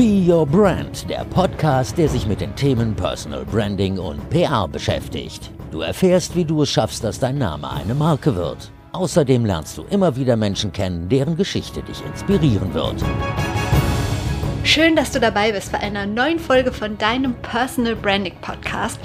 Be Your Brand, der Podcast, der sich mit den Themen Personal Branding und PR beschäftigt. Du erfährst, wie du es schaffst, dass dein Name eine Marke wird. Außerdem lernst du immer wieder Menschen kennen, deren Geschichte dich inspirieren wird. Schön, dass du dabei bist bei einer neuen Folge von deinem Personal Branding Podcast.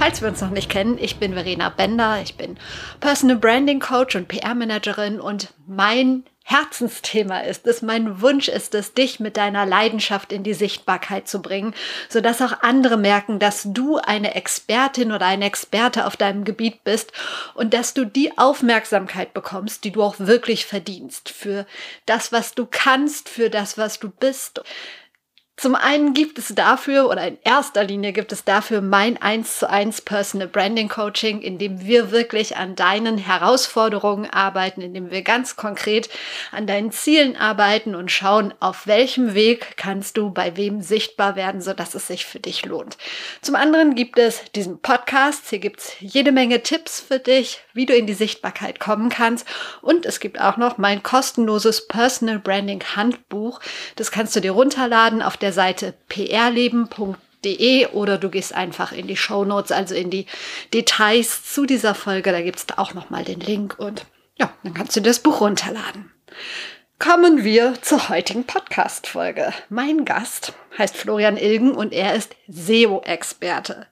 Falls wir uns noch nicht kennen, ich bin Verena Bender, ich bin Personal Branding Coach und PR Managerin und mein Herzensthema ist es, mein Wunsch ist es, dich mit deiner Leidenschaft in die Sichtbarkeit zu bringen, sodass auch andere merken, dass du eine Expertin oder ein Experte auf deinem Gebiet bist und dass du die Aufmerksamkeit bekommst, die du auch wirklich verdienst für das, was du kannst, für das, was du bist. Zum einen gibt es dafür oder in erster Linie gibt es dafür mein 1 zu 1 Personal Branding Coaching, in dem wir wirklich an deinen Herausforderungen arbeiten, in dem wir ganz konkret an deinen Zielen arbeiten und schauen, auf welchem Weg kannst du bei wem sichtbar werden, sodass es sich für dich lohnt. Zum anderen gibt es diesen Podcast. Hier gibt es jede Menge Tipps für dich, wie du in die Sichtbarkeit kommen kannst. Und es gibt auch noch mein kostenloses Personal Branding Handbuch. Das kannst du dir runterladen auf der der Seite prleben.de oder du gehst einfach in die Show Notes, also in die Details zu dieser Folge. Da gibt es auch nochmal den Link und ja, dann kannst du das Buch runterladen. Kommen wir zur heutigen Podcast-Folge. Mein Gast heißt Florian Ilgen und er ist SEO-Experte.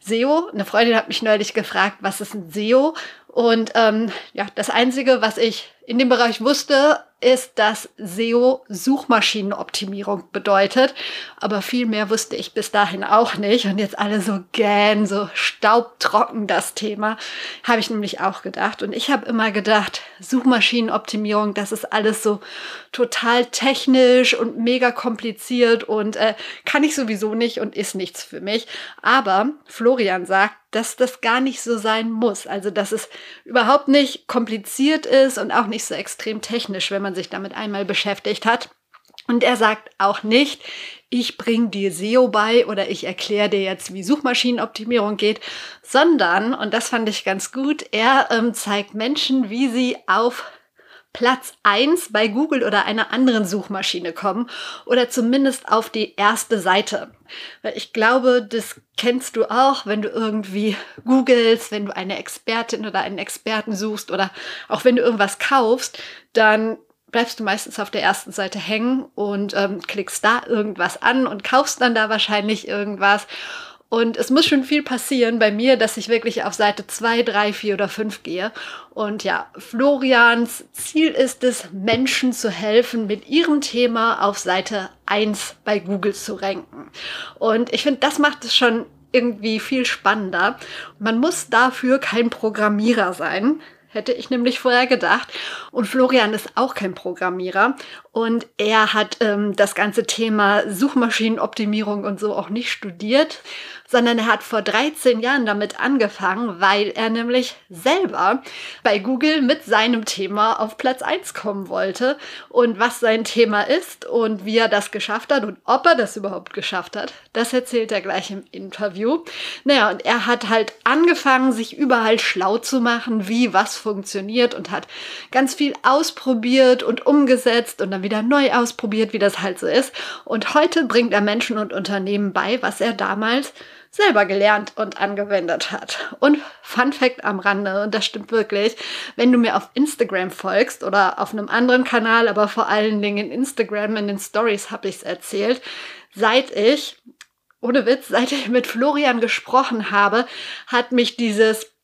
SEO, eine Freundin hat mich neulich gefragt, was ist ein SEO? Und ähm, ja, das Einzige, was ich in dem Bereich wusste, ist, dass SEO Suchmaschinenoptimierung bedeutet. Aber viel mehr wusste ich bis dahin auch nicht. Und jetzt alle so gähn, so staubtrocken das Thema, habe ich nämlich auch gedacht. Und ich habe immer gedacht, Suchmaschinenoptimierung, das ist alles so total technisch und mega kompliziert und äh, kann ich sowieso nicht und ist nichts für mich. Aber Florian sagt, dass das gar nicht so sein muss. Also, dass es überhaupt nicht kompliziert ist und auch nicht so extrem technisch, wenn man sich damit einmal beschäftigt hat. Und er sagt auch nicht, ich bringe dir SEO bei oder ich erkläre dir jetzt, wie Suchmaschinenoptimierung geht, sondern, und das fand ich ganz gut, er ähm, zeigt Menschen, wie sie auf Platz 1 bei Google oder einer anderen Suchmaschine kommen oder zumindest auf die erste Seite. Ich glaube, das kennst du auch, wenn du irgendwie googelst, wenn du eine Expertin oder einen Experten suchst oder auch wenn du irgendwas kaufst, dann bleibst du meistens auf der ersten Seite hängen und ähm, klickst da irgendwas an und kaufst dann da wahrscheinlich irgendwas. Und es muss schon viel passieren bei mir, dass ich wirklich auf Seite 2, 3, 4 oder 5 gehe. Und ja, Florians Ziel ist es, Menschen zu helfen, mit ihrem Thema auf Seite 1 bei Google zu ranken. Und ich finde, das macht es schon irgendwie viel spannender. Man muss dafür kein Programmierer sein. Hätte ich nämlich vorher gedacht. Und Florian ist auch kein Programmierer. Und er hat ähm, das ganze Thema Suchmaschinenoptimierung und so auch nicht studiert, sondern er hat vor 13 Jahren damit angefangen, weil er nämlich selber bei Google mit seinem Thema auf Platz 1 kommen wollte. Und was sein Thema ist und wie er das geschafft hat und ob er das überhaupt geschafft hat, das erzählt er gleich im Interview. Naja, und er hat halt angefangen, sich überall schlau zu machen, wie was funktioniert und hat ganz viel ausprobiert und umgesetzt und dann wieder neu ausprobiert, wie das halt so ist. Und heute bringt er Menschen und Unternehmen bei, was er damals selber gelernt und angewendet hat. Und Fun Fact am Rande, und das stimmt wirklich, wenn du mir auf Instagram folgst oder auf einem anderen Kanal, aber vor allen Dingen in Instagram, in den Stories habe ich es erzählt, seit ich, ohne Witz, seit ich mit Florian gesprochen habe, hat mich dieses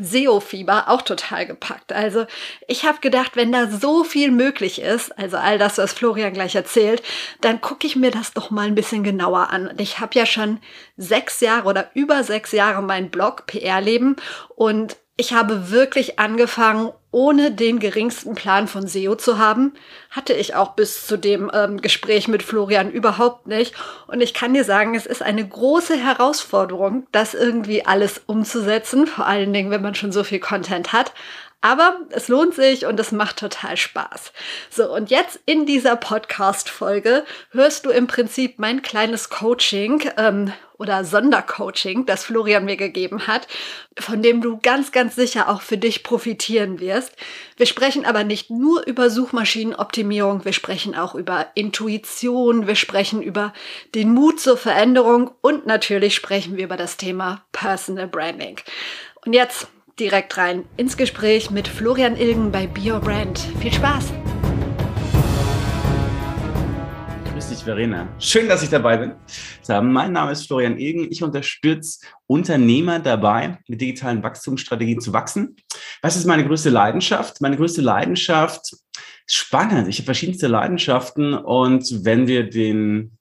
SEO-Fieber auch total gepackt. Also ich habe gedacht, wenn da so viel möglich ist, also all das, was Florian gleich erzählt, dann gucke ich mir das doch mal ein bisschen genauer an. Und ich habe ja schon sechs Jahre oder über sechs Jahre meinen Blog PR-Leben und ich habe wirklich angefangen, ohne den geringsten Plan von SEO zu haben. Hatte ich auch bis zu dem ähm, Gespräch mit Florian überhaupt nicht. Und ich kann dir sagen, es ist eine große Herausforderung, das irgendwie alles umzusetzen. Vor allen Dingen, wenn man schon so viel Content hat. Aber es lohnt sich und es macht total Spaß. So, und jetzt in dieser Podcast-Folge hörst du im Prinzip mein kleines Coaching ähm, oder Sondercoaching, das Florian mir gegeben hat, von dem du ganz, ganz sicher auch für dich profitieren wirst. Wir sprechen aber nicht nur über Suchmaschinenoptimierung, wir sprechen auch über Intuition, wir sprechen über den Mut zur Veränderung und natürlich sprechen wir über das Thema Personal Branding. Und jetzt direkt rein ins Gespräch mit Florian Ilgen bei Be Your Brand. Viel Spaß! Grüß dich, Verena. Schön, dass ich dabei bin. Mein Name ist Florian Ilgen. Ich unterstütze Unternehmer dabei, mit digitalen Wachstumsstrategien zu wachsen. Was ist meine größte Leidenschaft? Meine größte Leidenschaft ist spannend. Ich habe verschiedenste Leidenschaften und wenn wir den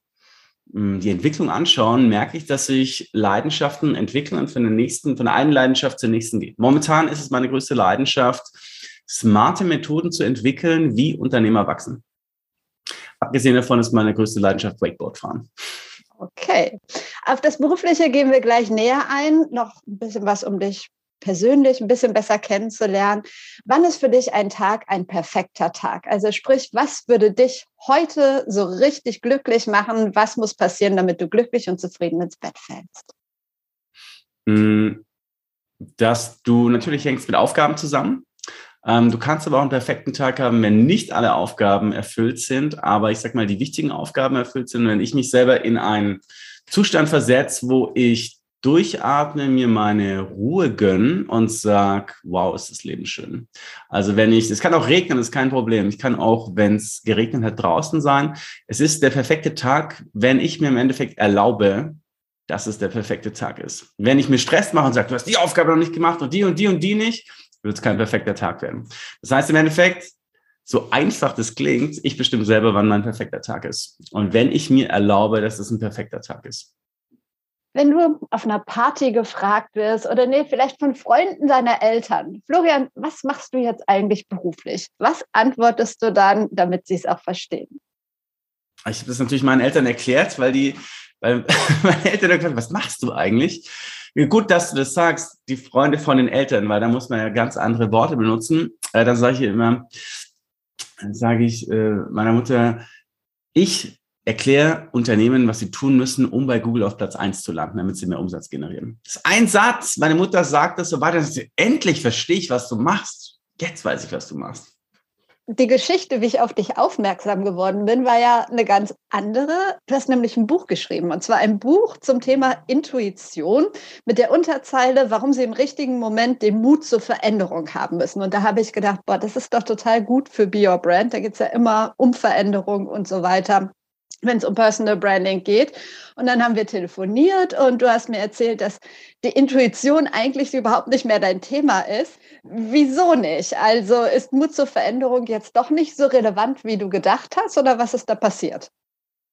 die Entwicklung anschauen, merke ich, dass sich Leidenschaften entwickeln und von der nächsten, von der einen Leidenschaft zur nächsten geht. Momentan ist es meine größte Leidenschaft, smarte Methoden zu entwickeln, wie Unternehmer wachsen. Abgesehen davon ist meine größte Leidenschaft Wakeboard fahren. Okay. Auf das Berufliche gehen wir gleich näher ein. Noch ein bisschen was, um dich persönlich ein bisschen besser kennenzulernen. Wann ist für dich ein Tag ein perfekter Tag? Also sprich, was würde dich heute so richtig glücklich machen? Was muss passieren, damit du glücklich und zufrieden ins Bett fällst? Hm, dass du natürlich hängst mit Aufgaben zusammen. Ähm, du kannst aber auch einen perfekten Tag haben, wenn nicht alle Aufgaben erfüllt sind, aber ich sag mal, die wichtigen Aufgaben erfüllt sind. Wenn ich mich selber in einen Zustand versetze, wo ich durchatme, mir meine Ruhe gönnen und sag, wow, ist das Leben schön. Also wenn ich, es kann auch regnen, ist kein Problem. Ich kann auch, wenn es geregnet hat, draußen sein. Es ist der perfekte Tag, wenn ich mir im Endeffekt erlaube, dass es der perfekte Tag ist. Wenn ich mir Stress mache und sage, du hast die Aufgabe noch nicht gemacht und die und die und die nicht, wird es kein perfekter Tag werden. Das heißt im Endeffekt, so einfach das klingt, ich bestimme selber, wann mein perfekter Tag ist. Und wenn ich mir erlaube, dass es ein perfekter Tag ist wenn du auf einer Party gefragt wirst oder nee, vielleicht von Freunden deiner Eltern, Florian, was machst du jetzt eigentlich beruflich? Was antwortest du dann, damit sie es auch verstehen? Ich habe das natürlich meinen Eltern erklärt, weil die, weil meine Eltern gesagt haben, was machst du eigentlich? Gut, dass du das sagst, die Freunde von den Eltern, weil da muss man ja ganz andere Worte benutzen. Äh, dann sage ich immer, dann sage ich äh, meiner Mutter, ich erkläre Unternehmen, was sie tun müssen, um bei Google auf Platz eins zu landen, damit sie mehr Umsatz generieren. Das ist ein Satz. Meine Mutter sagt das so weiter. Endlich verstehe ich, was du machst. Jetzt weiß ich, was du machst. Die Geschichte, wie ich auf dich aufmerksam geworden bin, war ja eine ganz andere. Du hast nämlich ein Buch geschrieben, und zwar ein Buch zum Thema Intuition mit der Unterzeile, warum sie im richtigen Moment den Mut zur Veränderung haben müssen. Und da habe ich gedacht, boah, das ist doch total gut für Be Your Brand. Da geht es ja immer um Veränderung und so weiter wenn es um Personal Branding geht. Und dann haben wir telefoniert und du hast mir erzählt, dass die Intuition eigentlich überhaupt nicht mehr dein Thema ist. Wieso nicht? Also ist Mut zur Veränderung jetzt doch nicht so relevant, wie du gedacht hast oder was ist da passiert?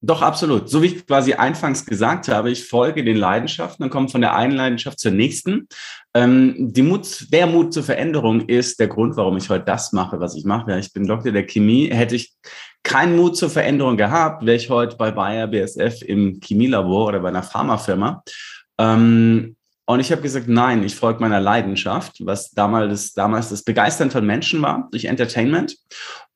Doch, absolut. So wie ich quasi anfangs gesagt habe, ich folge den Leidenschaften und komme von der einen Leidenschaft zur nächsten. Ähm, die Mut, der Mut zur Veränderung ist der Grund, warum ich heute das mache, was ich mache. Ich bin Doktor der Chemie. Hätte ich keinen Mut zur Veränderung gehabt, wäre ich heute bei Bayer BSF im Chemielabor oder bei einer Pharmafirma. Ähm, und ich habe gesagt, nein, ich folge meiner Leidenschaft, was damals, damals das Begeistern von Menschen war, durch Entertainment.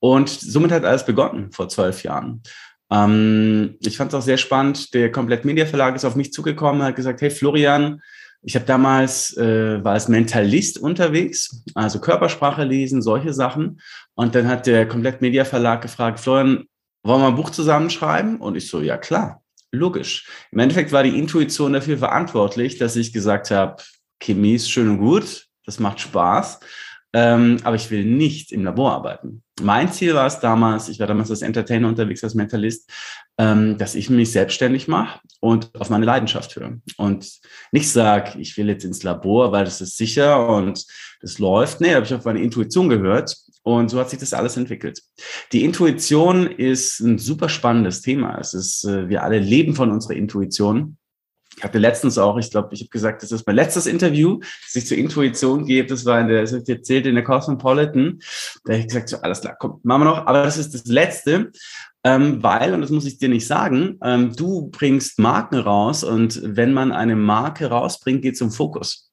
Und somit hat alles begonnen vor zwölf Jahren. Ähm, ich fand es auch sehr spannend. Der Komplett Media Verlag ist auf mich zugekommen, hat gesagt, hey Florian, ich habe damals, äh, war als Mentalist unterwegs, also Körpersprache lesen, solche Sachen. Und dann hat der Komplett Media Verlag gefragt, Florian, wollen wir ein Buch zusammenschreiben? Und ich so, ja klar, logisch. Im Endeffekt war die Intuition dafür verantwortlich, dass ich gesagt habe, Chemie ist schön und gut, das macht Spaß, ähm, aber ich will nicht im Labor arbeiten. Mein Ziel war es damals, ich war damals als Entertainer unterwegs, als Mentalist, ähm, dass ich mich selbstständig mache und auf meine Leidenschaft höre. Und nicht sage, ich will jetzt ins Labor, weil das ist sicher und das läuft. Nee, habe ich auf meine Intuition gehört und so hat sich das alles entwickelt. Die Intuition ist ein super spannendes Thema. Es ist, äh, wir alle leben von unserer Intuition. Ich hatte letztens auch, ich glaube, ich habe gesagt, das ist mein letztes Interview, das ich zur Intuition gebe. Das war in der, das ich erzählt in der Cosmopolitan. Da habe ich gesagt, so, alles klar, komm, machen wir noch. Aber das ist das Letzte, ähm, weil, und das muss ich dir nicht sagen, ähm, du bringst Marken raus und wenn man eine Marke rausbringt, geht es um Fokus.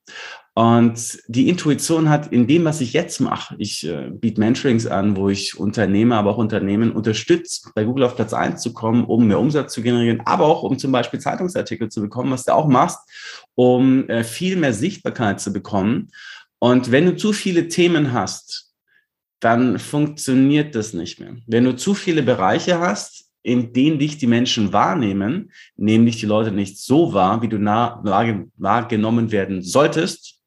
Und die Intuition hat in dem, was ich jetzt mache, ich äh, biete Mentorings an, wo ich Unternehmer, aber auch Unternehmen unterstütze, bei Google auf Platz eins zu kommen, um mehr Umsatz zu generieren, aber auch um zum Beispiel Zeitungsartikel zu bekommen, was du auch machst, um äh, viel mehr Sichtbarkeit zu bekommen. Und wenn du zu viele Themen hast, dann funktioniert das nicht mehr. Wenn du zu viele Bereiche hast, in denen dich die Menschen wahrnehmen, nehmen dich die Leute nicht so wahr, wie du nah, wahrgenommen werden solltest,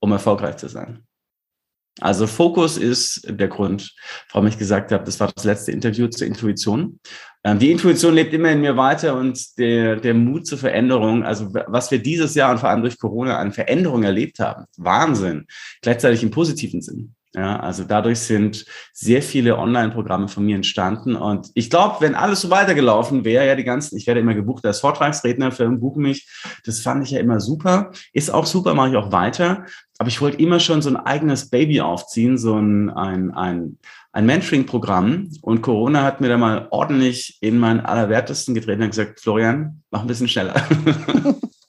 um erfolgreich zu sein. Also Fokus ist der Grund, warum ich gesagt habe, das war das letzte Interview zur Intuition. Ähm, die Intuition lebt immer in mir weiter und der, der Mut zur Veränderung, also was wir dieses Jahr und vor allem durch Corona an Veränderung erlebt haben, Wahnsinn, gleichzeitig im positiven Sinn. Ja, also dadurch sind sehr viele Online-Programme von mir entstanden. Und ich glaube, wenn alles so weitergelaufen wäre, ja, die ganzen, ich werde immer gebucht als Vortragsredner, Firmen buchen mich. Das fand ich ja immer super. Ist auch super, mache ich auch weiter. Aber ich wollte immer schon so ein eigenes Baby aufziehen, so ein, ein, ein, ein Mentoring-Programm. Und Corona hat mir da mal ordentlich in meinen Allerwertesten gedreht und gesagt, Florian, mach ein bisschen schneller.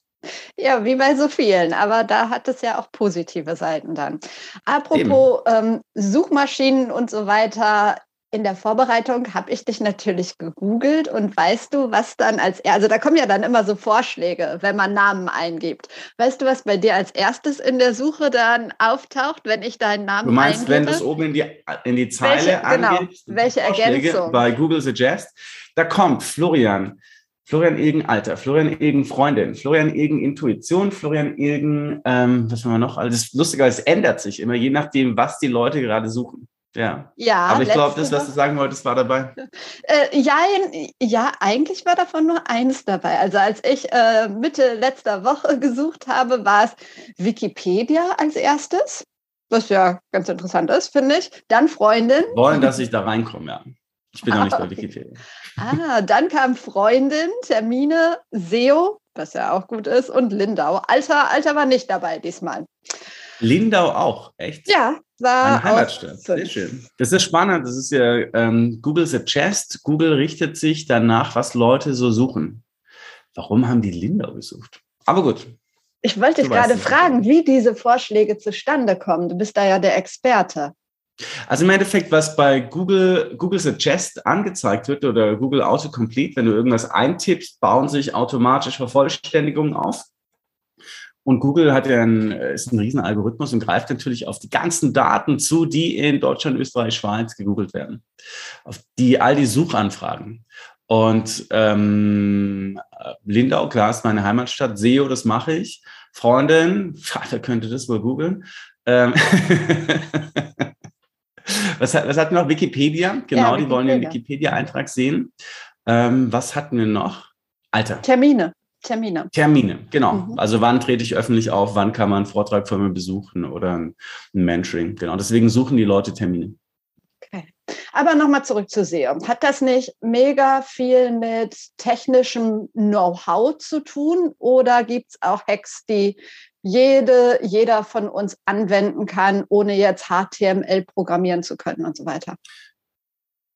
Ja, wie bei so vielen, aber da hat es ja auch positive Seiten dann. Apropos ähm, Suchmaschinen und so weiter, in der Vorbereitung habe ich dich natürlich gegoogelt und weißt du, was dann als also da kommen ja dann immer so Vorschläge, wenn man Namen eingibt. Weißt du, was bei dir als erstes in der Suche dann auftaucht, wenn ich deinen Namen Du meinst, eingebe? wenn du es oben in die, in die Zeile welche, angibst, genau, welche Ergänzung? bei Google Suggest, da kommt Florian Florian Ilgen Alter, Florian Ilgen Freundin, Florian Ilgen Intuition, Florian Ilgen, ähm, was haben wir noch? Also das Lustige, es ändert sich immer, je nachdem, was die Leute gerade suchen. Ja. ja Aber ich glaube, das, was du sagen wolltest, war dabei. Äh, ja, ja, eigentlich war davon nur eins dabei. Also als ich äh, Mitte letzter Woche gesucht habe, war es Wikipedia als erstes, was ja ganz interessant ist, finde ich. Dann Freundin. Wollen, dass ich da reinkomme, ja. Ich bin ah, noch nicht bei Wikipedia. Ah, dann kam Freundin, Termine, SEO, was ja auch gut ist, und Lindau. Alter, Alter war nicht dabei diesmal. Lindau auch, echt? Ja, war Meine Heimatstadt. Sehr schön. Das ist spannend. Das ist ja ähm, Google Suggest. Google richtet sich danach, was Leute so suchen. Warum haben die Lindau gesucht? Aber gut. Ich wollte dich gerade fragen, wie diese Vorschläge zustande kommen. Du bist da ja der Experte. Also im Endeffekt, was bei Google, Google Suggest angezeigt wird oder Google Autocomplete, wenn du irgendwas eintippst, bauen sich automatisch Vervollständigungen auf. Und Google hat ja ein, ist ein riesen Algorithmus und greift natürlich auf die ganzen Daten zu, die in Deutschland, Österreich, Schweiz gegoogelt werden. Auf die all die Suchanfragen. Und ähm, Lindau, klar, ist meine Heimatstadt. SEO, das mache ich. Freundin, Vater könnte das wohl googeln. Ähm Was, was hatten wir noch? Wikipedia. Genau, ja, die wollen den Wikipedia-Eintrag sehen. Ähm, was hatten wir noch? Alter. Termine. Termine. Termine, genau. Mhm. Also wann trete ich öffentlich auf, wann kann man einen Vortrag von mir besuchen oder ein, ein Mentoring. Genau, deswegen suchen die Leute Termine. Okay. Aber nochmal zurück zu SEO. Hat das nicht mega viel mit technischem Know-how zu tun oder gibt es auch Hacks, die jede, jeder von uns anwenden kann, ohne jetzt HTML programmieren zu können und so weiter.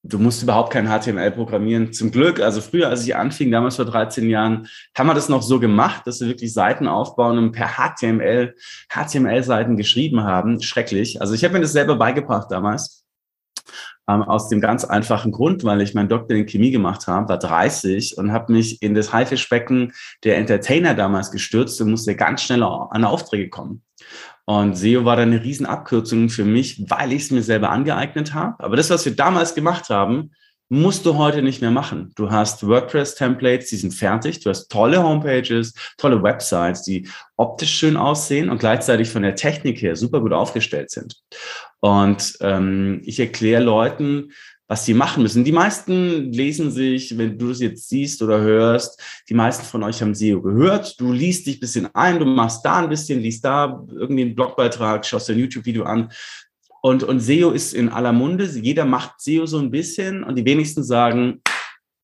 Du musst überhaupt kein HTML programmieren. Zum Glück, also früher, als ich anfing, damals vor 13 Jahren, haben wir das noch so gemacht, dass wir wirklich Seiten aufbauen und per HTML, HTML-Seiten geschrieben haben. Schrecklich. Also ich habe mir das selber beigebracht damals. Ähm, aus dem ganz einfachen Grund, weil ich meinen Doktor in Chemie gemacht habe, war 30 und habe mich in das Haifischbecken der Entertainer damals gestürzt und musste ganz schnell an Aufträge kommen. Und SEO war dann eine Riesenabkürzung für mich, weil ich es mir selber angeeignet habe. Aber das, was wir damals gemacht haben, musst du heute nicht mehr machen. Du hast WordPress-Templates, die sind fertig. Du hast tolle Homepages, tolle Websites, die optisch schön aussehen und gleichzeitig von der Technik her super gut aufgestellt sind. Und ähm, ich erkläre Leuten, was sie machen müssen. Die meisten lesen sich, wenn du es jetzt siehst oder hörst, die meisten von euch haben SEO gehört. Du liest dich ein bisschen ein, du machst da ein bisschen, liest da irgendwie einen Blogbeitrag, schaust ein YouTube-Video an. Und, und SEO ist in aller Munde. Jeder macht SEO so ein bisschen und die wenigsten sagen,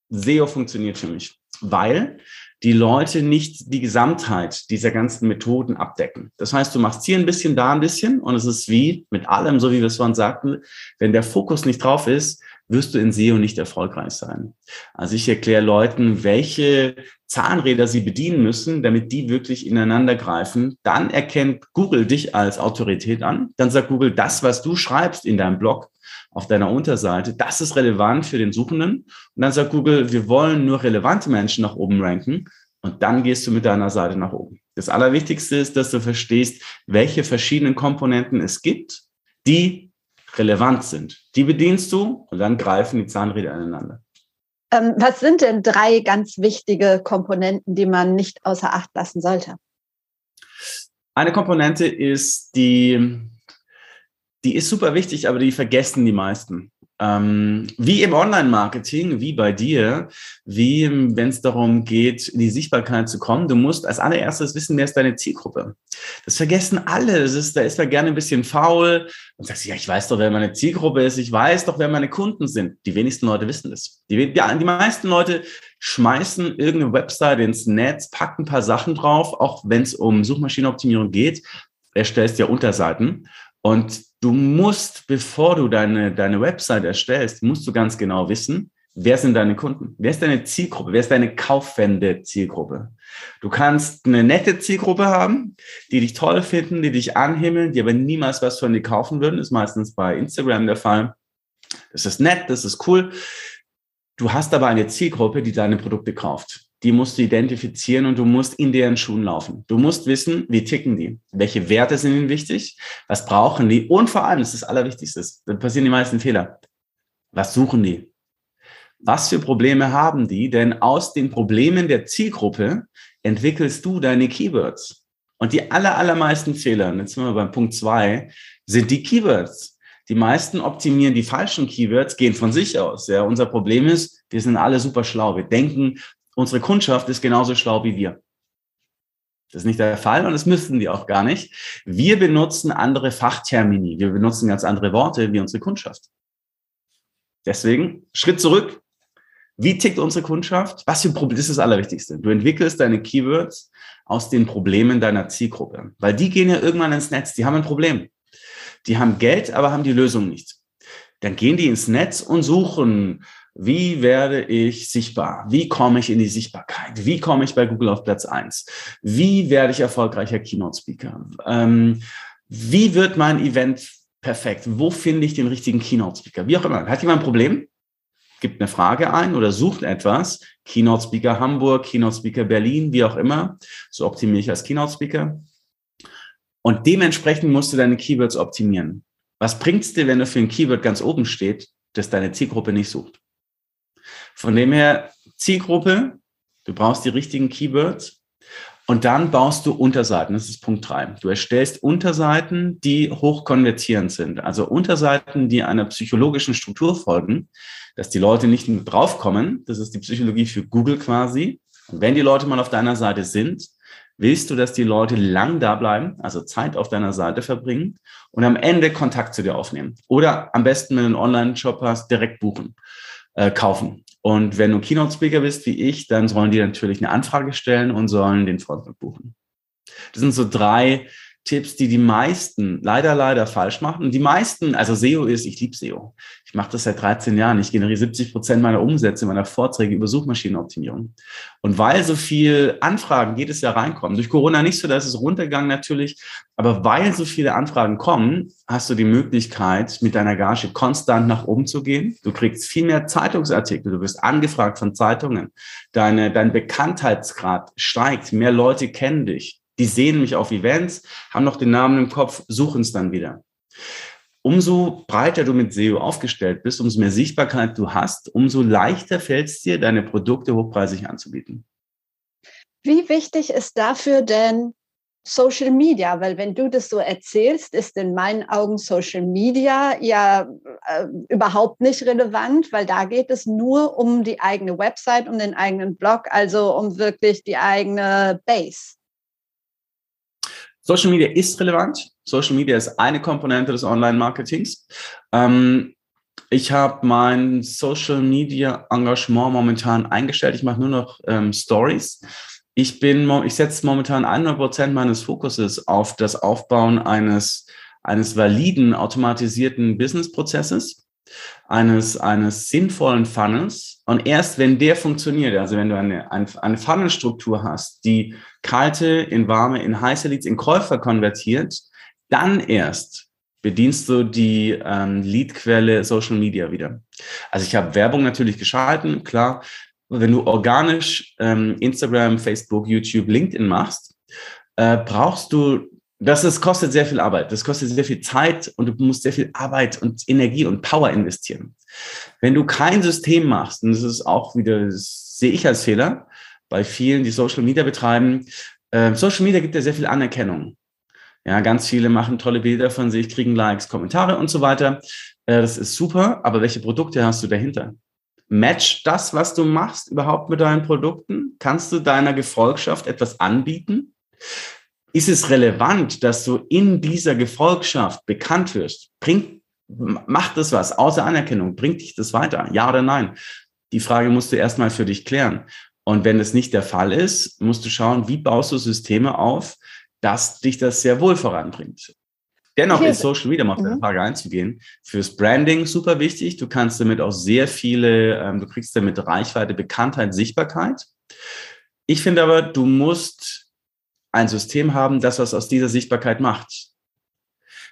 SEO funktioniert für mich. Weil die Leute nicht die Gesamtheit dieser ganzen Methoden abdecken. Das heißt, du machst hier ein bisschen, da ein bisschen und es ist wie mit allem, so wie wir es vorhin sagten, wenn der Fokus nicht drauf ist, wirst du in SEO nicht erfolgreich sein. Also ich erkläre Leuten, welche Zahnräder sie bedienen müssen, damit die wirklich ineinander greifen. Dann erkennt Google dich als Autorität an. Dann sagt Google, das, was du schreibst in deinem Blog, auf deiner Unterseite, das ist relevant für den Suchenden. Und dann sagt Google, wir wollen nur relevante Menschen nach oben ranken. Und dann gehst du mit deiner Seite nach oben. Das Allerwichtigste ist, dass du verstehst, welche verschiedenen Komponenten es gibt, die relevant sind. Die bedienst du und dann greifen die Zahnräder aneinander. Ähm, was sind denn drei ganz wichtige Komponenten, die man nicht außer Acht lassen sollte? Eine Komponente ist die, die ist super wichtig, aber die vergessen die meisten. Ähm, wie im Online-Marketing, wie bei dir, wie wenn es darum geht, in die Sichtbarkeit zu kommen, du musst als allererstes wissen, wer ist deine Zielgruppe. Das vergessen alle. Das ist, da ist man gerne ein bisschen faul und sagt, ja, ich weiß doch, wer meine Zielgruppe ist, ich weiß doch, wer meine Kunden sind. Die wenigsten Leute wissen das. Die, die, die meisten Leute schmeißen irgendeine Website ins Netz, packen ein paar Sachen drauf, auch wenn es um Suchmaschinenoptimierung geht, erstellst ja Unterseiten und du musst, bevor du deine, deine Website erstellst, musst du ganz genau wissen, wer sind deine Kunden? Wer ist deine Zielgruppe? Wer ist deine kauffende Zielgruppe? Du kannst eine nette Zielgruppe haben, die dich toll finden, die dich anhimmeln, die aber niemals was von dir kaufen würden. Das ist meistens bei Instagram der Fall. Das ist nett, das ist cool. Du hast aber eine Zielgruppe, die deine Produkte kauft die musst du identifizieren und du musst in deren Schuhen laufen. Du musst wissen, wie ticken die, welche Werte sind ihnen wichtig, was brauchen die und vor allem, das ist das Allerwichtigste, da passieren die meisten Fehler. Was suchen die? Was für Probleme haben die? Denn aus den Problemen der Zielgruppe entwickelst du deine Keywords. Und die aller, allermeisten Fehler, jetzt sind wir beim Punkt zwei, sind die Keywords. Die meisten optimieren die falschen Keywords, gehen von sich aus. Ja, unser Problem ist, wir sind alle super schlau. Wir denken, unsere Kundschaft ist genauso schlau wie wir. Das ist nicht der Fall und das müssten die auch gar nicht. Wir benutzen andere Fachtermini, wir benutzen ganz andere Worte wie unsere Kundschaft. Deswegen Schritt zurück. Wie tickt unsere Kundschaft? Was für Probleme? Das ist das Allerwichtigste. Du entwickelst deine Keywords aus den Problemen deiner Zielgruppe, weil die gehen ja irgendwann ins Netz. Die haben ein Problem. Die haben Geld, aber haben die Lösung nicht. Dann gehen die ins Netz und suchen wie werde ich sichtbar? Wie komme ich in die Sichtbarkeit? Wie komme ich bei Google auf Platz eins? Wie werde ich erfolgreicher Keynote-Speaker? Ähm, wie wird mein Event perfekt? Wo finde ich den richtigen Keynote-Speaker? Wie auch immer. Hat jemand ein Problem? Gibt eine Frage ein oder sucht etwas. Keynote-Speaker Hamburg, Keynote-Speaker Berlin, wie auch immer. So optimiere ich als Keynote-Speaker. Und dementsprechend musst du deine Keywords optimieren. Was bringt es dir, wenn du für ein Keyword ganz oben steht, das deine Zielgruppe nicht sucht? Von dem her, Zielgruppe, du brauchst die richtigen Keywords und dann baust du Unterseiten. Das ist Punkt drei. Du erstellst Unterseiten, die hochkonvertierend sind. Also Unterseiten, die einer psychologischen Struktur folgen, dass die Leute nicht draufkommen. Das ist die Psychologie für Google quasi. Und wenn die Leute mal auf deiner Seite sind, willst du, dass die Leute lang da bleiben, also Zeit auf deiner Seite verbringen und am Ende Kontakt zu dir aufnehmen. Oder am besten, wenn du einen Online-Shop hast, direkt buchen, äh, kaufen. Und wenn du Keynote-Speaker bist wie ich, dann sollen die natürlich eine Anfrage stellen und sollen den Vortrag buchen. Das sind so drei Tipps, die die meisten leider, leider falsch machen. Die meisten, also SEO ist, ich liebe SEO. Ich mache das seit 13 Jahren. Ich generiere 70 Prozent meiner Umsätze, meiner Vorträge über Suchmaschinenoptimierung. Und weil so viel Anfragen jedes Jahr reinkommen, durch Corona nicht so, da ist es runtergegangen natürlich, aber weil so viele Anfragen kommen, hast du die Möglichkeit, mit deiner Gage konstant nach oben zu gehen. Du kriegst viel mehr Zeitungsartikel, du wirst angefragt von Zeitungen. Deine, dein Bekanntheitsgrad steigt, mehr Leute kennen dich. Die sehen mich auf Events, haben noch den Namen im Kopf, suchen es dann wieder. Umso breiter du mit SEO aufgestellt bist, umso mehr Sichtbarkeit du hast, umso leichter fällt es dir, deine Produkte hochpreisig anzubieten. Wie wichtig ist dafür denn Social Media? Weil wenn du das so erzählst, ist in meinen Augen Social Media ja äh, überhaupt nicht relevant, weil da geht es nur um die eigene Website, um den eigenen Blog, also um wirklich die eigene Base. Social Media ist relevant. Social Media ist eine Komponente des Online-Marketings. Ähm, ich habe mein Social Media Engagement momentan eingestellt. Ich mache nur noch ähm, Stories. Ich ich setze momentan 100 Prozent meines Fokuses auf das Aufbauen eines, eines validen automatisierten Business-Prozesses. eines, eines sinnvollen Funnels. Und erst wenn der funktioniert, also wenn du eine, eine, Funnelstruktur hast, die kalte in warme, in heiße Leads, in Käufer konvertiert, dann erst bedienst du die ähm, Leadquelle Social Media wieder. Also ich habe Werbung natürlich geschalten, klar. Wenn du organisch ähm, Instagram, Facebook, YouTube, LinkedIn machst, äh, brauchst du, das ist, kostet sehr viel Arbeit, das kostet sehr viel Zeit und du musst sehr viel Arbeit und Energie und Power investieren. Wenn du kein System machst, und das ist auch wieder, das sehe ich als Fehler bei vielen, die Social Media betreiben, äh, Social Media gibt ja sehr viel Anerkennung. Ja, ganz viele machen tolle Bilder von sich, kriegen Likes, Kommentare und so weiter. Äh, das ist super, aber welche Produkte hast du dahinter? Match das, was du machst, überhaupt mit deinen Produkten? Kannst du deiner Gefolgschaft etwas anbieten? Ist es relevant, dass du in dieser Gefolgschaft bekannt wirst? Bringt, macht das was außer Anerkennung? Bringt dich das weiter? Ja oder nein? Die Frage musst du erstmal für dich klären. Und wenn es nicht der Fall ist, musst du schauen, wie baust du Systeme auf, dass dich das sehr wohl voranbringt. Dennoch ist Social Media, um auf deine mhm. Frage einzugehen, fürs Branding super wichtig. Du kannst damit auch sehr viele, ähm, du kriegst damit Reichweite, Bekanntheit, Sichtbarkeit. Ich finde aber, du musst ein System haben, das was aus dieser Sichtbarkeit macht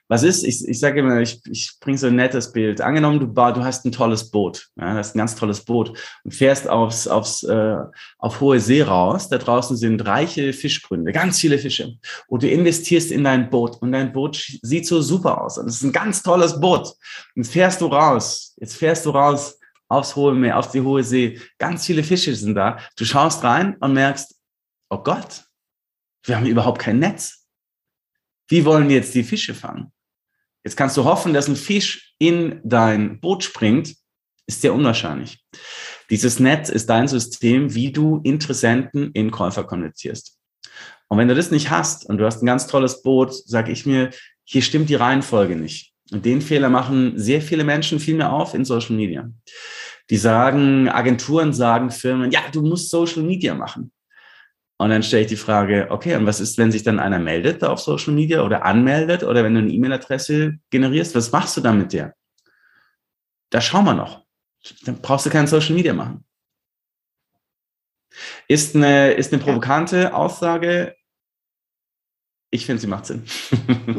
was ist, ich, ich sage immer, ich, ich bringe so ein nettes Bild. Angenommen, du, du hast ein tolles Boot, ja, hast ein ganz tolles Boot und fährst aufs, aufs, äh, auf hohe See raus. Da draußen sind reiche Fischgründe, ganz viele Fische. Und du investierst in dein Boot und dein Boot sieht so super aus. Und es ist ein ganz tolles Boot. Und fährst du raus, jetzt fährst du raus aufs hohe Meer, auf die hohe See. Ganz viele Fische sind da. Du schaust rein und merkst, oh Gott, wir haben überhaupt kein Netz. Wie wollen wir jetzt die Fische fangen? Jetzt kannst du hoffen, dass ein Fisch in dein Boot springt, ist sehr unwahrscheinlich. Dieses Netz ist dein System, wie du Interessenten in Käufer konvertierst. Und wenn du das nicht hast und du hast ein ganz tolles Boot, sage ich mir, hier stimmt die Reihenfolge nicht. Und den Fehler machen sehr viele Menschen viel mehr auf in Social Media. Die sagen, Agenturen sagen Firmen, ja, du musst Social Media machen. Und dann stelle ich die Frage, okay, und was ist, wenn sich dann einer meldet da auf Social Media oder anmeldet oder wenn du eine E-Mail-Adresse generierst, was machst du dann mit der? Da schauen wir noch. Dann brauchst du kein Social Media machen. Ist eine, ist eine provokante Aussage. Ich finde, sie macht Sinn.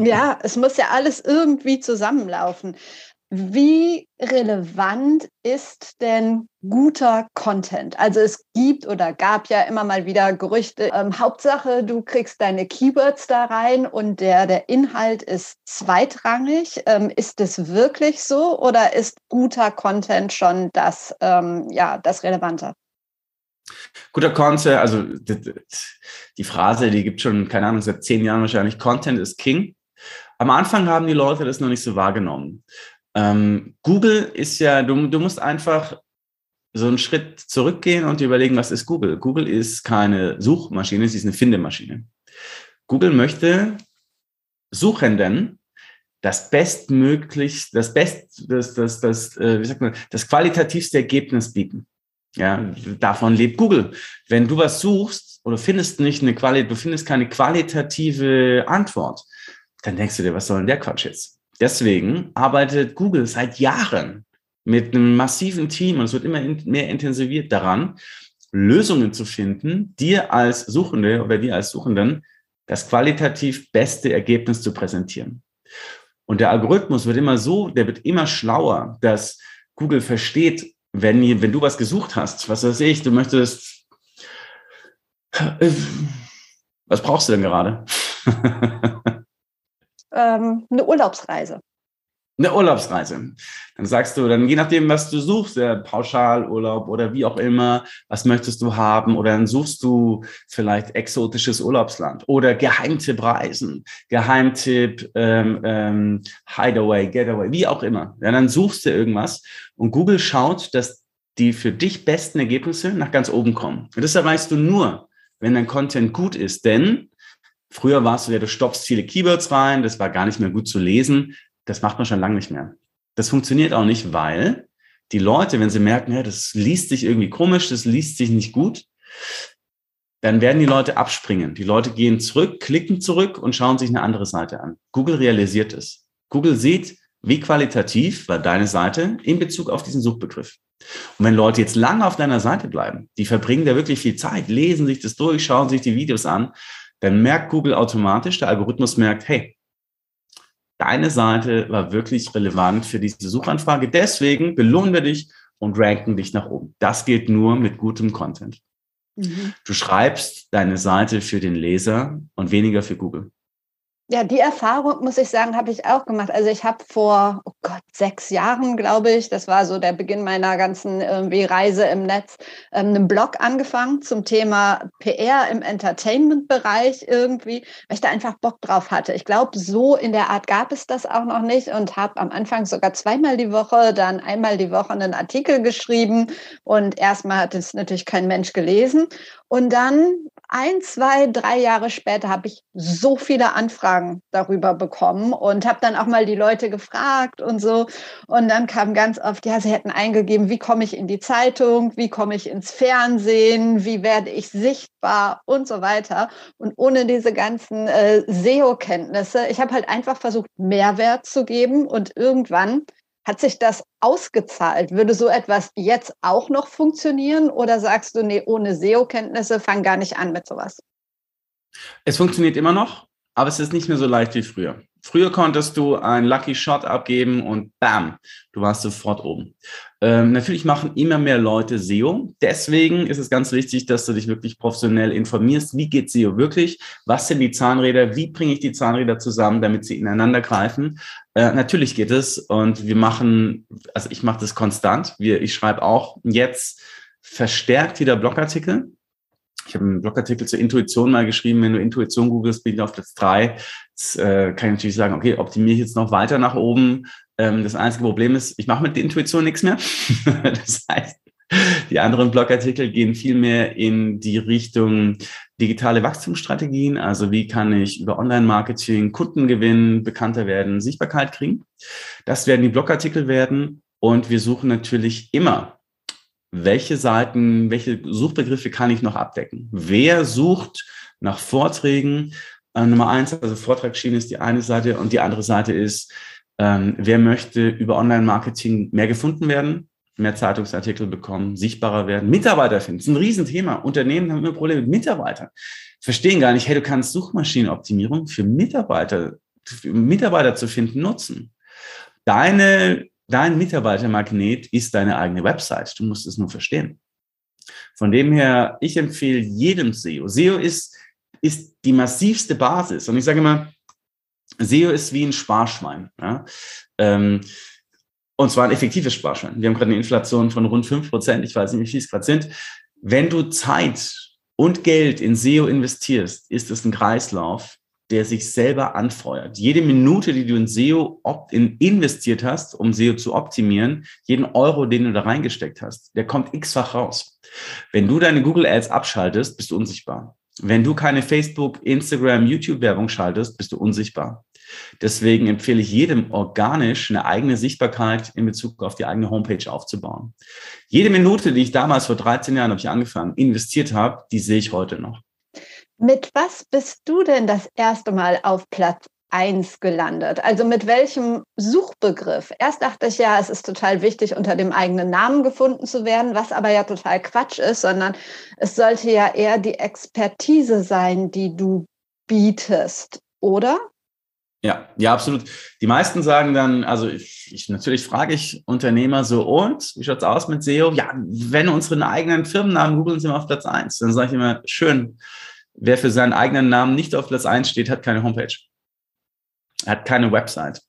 ja, es muss ja alles irgendwie zusammenlaufen. Wie relevant ist denn guter Content? Also es gibt oder gab ja immer mal wieder Gerüchte, ähm, Hauptsache, du kriegst deine Keywords da rein und der, der Inhalt ist zweitrangig. Ähm, ist es wirklich so oder ist guter Content schon das, ähm, ja, das Relevante? Guter Content, also die Phrase, die gibt schon, keine Ahnung, seit zehn Jahren wahrscheinlich, Content ist King. Am Anfang haben die Leute das noch nicht so wahrgenommen. Ähm, Google ist ja, du, du musst einfach so einen Schritt zurückgehen und überlegen, was ist Google? Google ist keine Suchmaschine, sie ist eine Findemaschine. Google möchte Suchenden das bestmöglich, das best, das, das, das, äh, wie sagt man, das qualitativste Ergebnis bieten. Ja, davon lebt Google. Wenn du was suchst oder findest nicht eine Quali, du findest keine qualitative Antwort, dann denkst du dir, was soll denn der Quatsch jetzt? Deswegen arbeitet Google seit Jahren mit einem massiven Team und es wird immer mehr intensiviert daran, Lösungen zu finden, dir als Suchende oder dir als Suchenden das qualitativ beste Ergebnis zu präsentieren. Und der Algorithmus wird immer so, der wird immer schlauer, dass Google versteht, wenn, wenn du was gesucht hast, was weiß ich, du möchtest, äh, was brauchst du denn gerade? ähm, eine Urlaubsreise. Eine Urlaubsreise. Dann sagst du, dann je nachdem, was du suchst, ja, Pauschalurlaub oder wie auch immer, was möchtest du haben? Oder dann suchst du vielleicht exotisches Urlaubsland oder Geheimtipp Reisen, Geheimtipp ähm, ähm, Hideaway, Getaway, wie auch immer. Ja, dann suchst du irgendwas und Google schaut, dass die für dich besten Ergebnisse nach ganz oben kommen. Und das erreichst du nur, wenn dein Content gut ist, denn Früher warst du ja, du stopfst viele Keywords rein, das war gar nicht mehr gut zu lesen. Das macht man schon lange nicht mehr. Das funktioniert auch nicht, weil die Leute, wenn sie merken, ja, das liest sich irgendwie komisch, das liest sich nicht gut, dann werden die Leute abspringen. Die Leute gehen zurück, klicken zurück und schauen sich eine andere Seite an. Google realisiert es. Google sieht, Wie qualitativ war deine Seite in Bezug auf diesen Suchbegriff? Und wenn Leute jetzt lange auf deiner Seite bleiben, die verbringen da wirklich viel Zeit, lesen sich das durch, schauen sich die Videos an, dann merkt Google automatisch, der Algorithmus merkt, hey, deine Seite war wirklich relevant für diese Suchanfrage. Deswegen belohnen wir dich und ranken dich nach oben. Das geht nur mit gutem Content. Mhm. Du schreibst deine Seite für den Leser und weniger für Google. Ja, die Erfahrung, muss ich sagen, habe ich auch gemacht. Also ich habe vor, oh Gott, sechs Jahren, glaube ich, das war so der Beginn meiner ganzen irgendwie Reise im Netz, ähm, einen Blog angefangen zum Thema PR im Entertainment-Bereich irgendwie, weil ich da einfach Bock drauf hatte. Ich glaube, so in der Art gab es das auch noch nicht und habe am Anfang sogar zweimal die Woche, dann einmal die Woche einen Artikel geschrieben und erstmal hat es natürlich kein Mensch gelesen. Und dann ein, zwei, drei Jahre später habe ich so viele Anfragen darüber bekommen und habe dann auch mal die Leute gefragt und so. Und dann kam ganz oft, ja, sie hätten eingegeben, wie komme ich in die Zeitung, wie komme ich ins Fernsehen, wie werde ich sichtbar und so weiter. Und ohne diese ganzen äh, SEO-Kenntnisse, ich habe halt einfach versucht, Mehrwert zu geben und irgendwann hat sich das ausgezahlt? Würde so etwas jetzt auch noch funktionieren oder sagst du, nee, ohne SEO-Kenntnisse fang gar nicht an mit sowas? Es funktioniert immer noch, aber es ist nicht mehr so leicht wie früher. Früher konntest du einen Lucky Shot abgeben und bam, du warst sofort oben. Ähm, natürlich machen immer mehr Leute SEO. Deswegen ist es ganz wichtig, dass du dich wirklich professionell informierst. Wie geht SEO wirklich? Was sind die Zahnräder? Wie bringe ich die Zahnräder zusammen, damit sie ineinander greifen? Äh, natürlich geht es und wir machen, also ich mache das konstant. Wir, ich schreibe auch jetzt verstärkt wieder Blogartikel ich habe einen Blogartikel zur Intuition mal geschrieben. Wenn du Intuition googelst, bin ich auf Platz drei. Jetzt äh, kann ich natürlich sagen, okay, optimiere ich jetzt noch weiter nach oben. Ähm, das einzige Problem ist, ich mache mit der Intuition nichts mehr. das heißt, die anderen Blogartikel gehen viel mehr in die Richtung digitale Wachstumsstrategien. Also wie kann ich über Online-Marketing Kunden gewinnen, bekannter werden, Sichtbarkeit kriegen. Das werden die Blogartikel werden. Und wir suchen natürlich immer welche Seiten, welche Suchbegriffe kann ich noch abdecken? Wer sucht nach Vorträgen? Äh, Nummer eins, also Vortragsschiene ist die eine Seite und die andere Seite ist, ähm, wer möchte über Online-Marketing mehr gefunden werden, mehr Zeitungsartikel bekommen, sichtbarer werden, Mitarbeiter finden. Das ist ein Riesenthema. Unternehmen haben immer Probleme mit Mitarbeitern. Verstehen gar nicht, hey, du kannst Suchmaschinenoptimierung für Mitarbeiter, für Mitarbeiter zu finden, nutzen. Deine Dein Mitarbeitermagnet ist deine eigene Website. Du musst es nur verstehen. Von dem her, ich empfehle jedem SEO. SEO ist, ist die massivste Basis. Und ich sage immer, SEO ist wie ein Sparschwein. Ja? Ähm, und zwar ein effektives Sparschwein. Wir haben gerade eine Inflation von rund fünf Prozent. Ich weiß nicht, wie viel es gerade sind. Wenn du Zeit und Geld in SEO investierst, ist es ein Kreislauf, der sich selber anfeuert. Jede Minute, die du in SEO investiert hast, um SEO zu optimieren, jeden Euro, den du da reingesteckt hast, der kommt x-fach raus. Wenn du deine Google Ads abschaltest, bist du unsichtbar. Wenn du keine Facebook, Instagram, YouTube-Werbung schaltest, bist du unsichtbar. Deswegen empfehle ich jedem organisch eine eigene Sichtbarkeit in Bezug auf die eigene Homepage aufzubauen. Jede Minute, die ich damals vor 13 Jahren habe ich angefangen, investiert habe, die sehe ich heute noch. Mit was bist du denn das erste Mal auf Platz 1 gelandet? Also mit welchem Suchbegriff? Erst dachte ich ja, es ist total wichtig, unter dem eigenen Namen gefunden zu werden, was aber ja total Quatsch ist, sondern es sollte ja eher die Expertise sein, die du bietest, oder? Ja, ja, absolut. Die meisten sagen dann, also ich, ich natürlich frage ich Unternehmer so, und wie schaut's aus mit SEO? Ja, wenn unseren eigenen Firmennamen googeln, sind wir auf Platz 1. Dann sage ich immer, schön Wer für seinen eigenen Namen nicht auf Platz 1 steht, hat keine Homepage. Hat keine Website.